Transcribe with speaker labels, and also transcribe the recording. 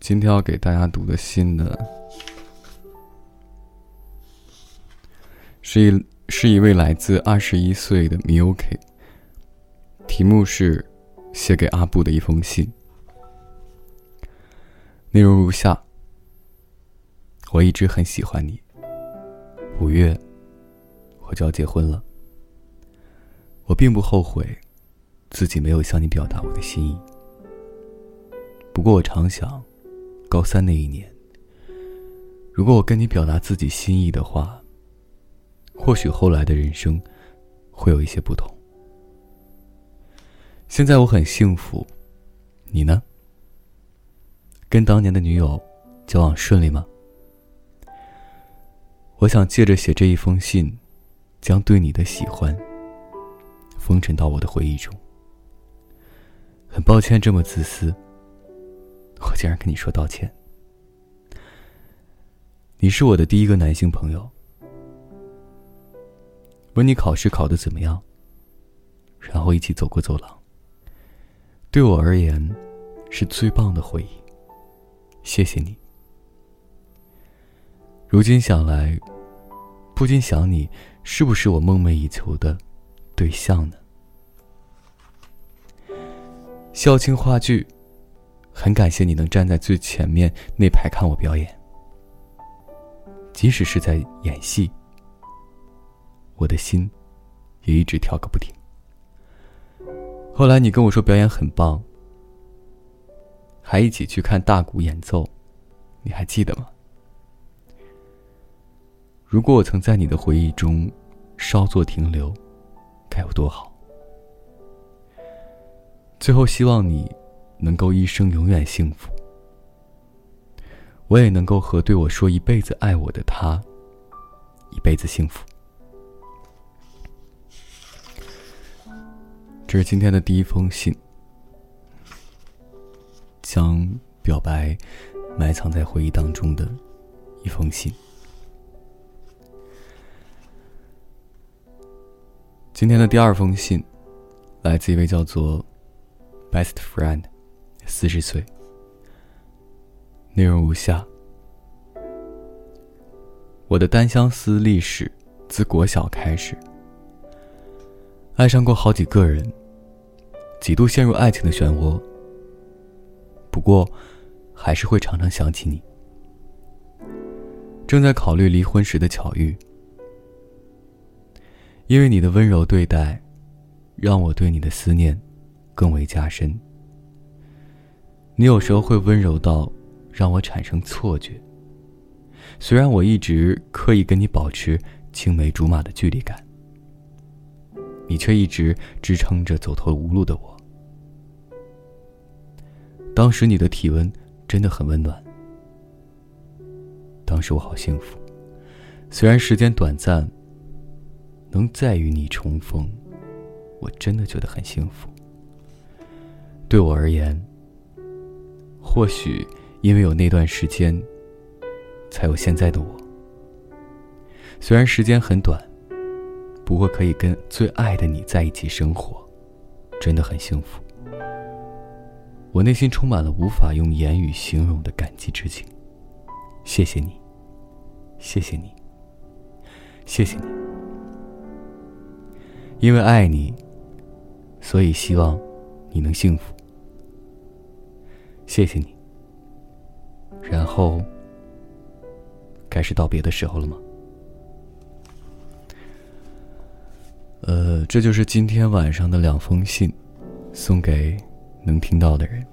Speaker 1: 今天要给大家读的信呢，是一是一位来自二十一岁的 Miyuki，题目是写给阿布的一封信，内容如下。我一直很喜欢你，五月我就要结婚了，我并不后悔自己没有向你表达我的心意，不过我常想。高三那一年，如果我跟你表达自己心意的话，或许后来的人生会有一些不同。现在我很幸福，你呢？跟当年的女友交往顺利吗？我想借着写这一封信，将对你的喜欢封尘到我的回忆中。很抱歉这么自私。我竟然跟你说道歉。你是我的第一个男性朋友。问你考试考的怎么样？然后一起走过走廊。对我而言，是最棒的回忆。谢谢你。如今想来，不禁想你是不是我梦寐以求的对象呢？校庆话剧。很感谢你能站在最前面那排看我表演，即使是在演戏，我的心也一直跳个不停。后来你跟我说表演很棒，还一起去看大鼓演奏，你还记得吗？如果我曾在你的回忆中稍作停留，该有多好！最后希望你。能够一生永远幸福，我也能够和对我说一辈子爱我的他一辈子幸福。这是今天的第一封信，将表白埋藏在回忆当中的一封信。今天的第二封信，来自一位叫做 Best Friend。四十岁，内容如下：我的单相思历史自国小开始，爱上过好几个人，几度陷入爱情的漩涡。不过，还是会常常想起你。正在考虑离婚时的巧遇，因为你的温柔对待，让我对你的思念更为加深。你有时候会温柔到让我产生错觉。虽然我一直刻意跟你保持青梅竹马的距离感，你却一直支撑着走投无路的我。当时你的体温真的很温暖，当时我好幸福。虽然时间短暂，能再与你重逢，我真的觉得很幸福。对我而言。或许因为有那段时间，才有现在的我。虽然时间很短，不过可以跟最爱的你在一起生活，真的很幸福。我内心充满了无法用言语形容的感激之情。谢谢你，谢谢你，谢谢你。因为爱你，所以希望你能幸福。谢谢你。然后，该是道别的时候了吗？呃，这就是今天晚上的两封信，送给能听到的人。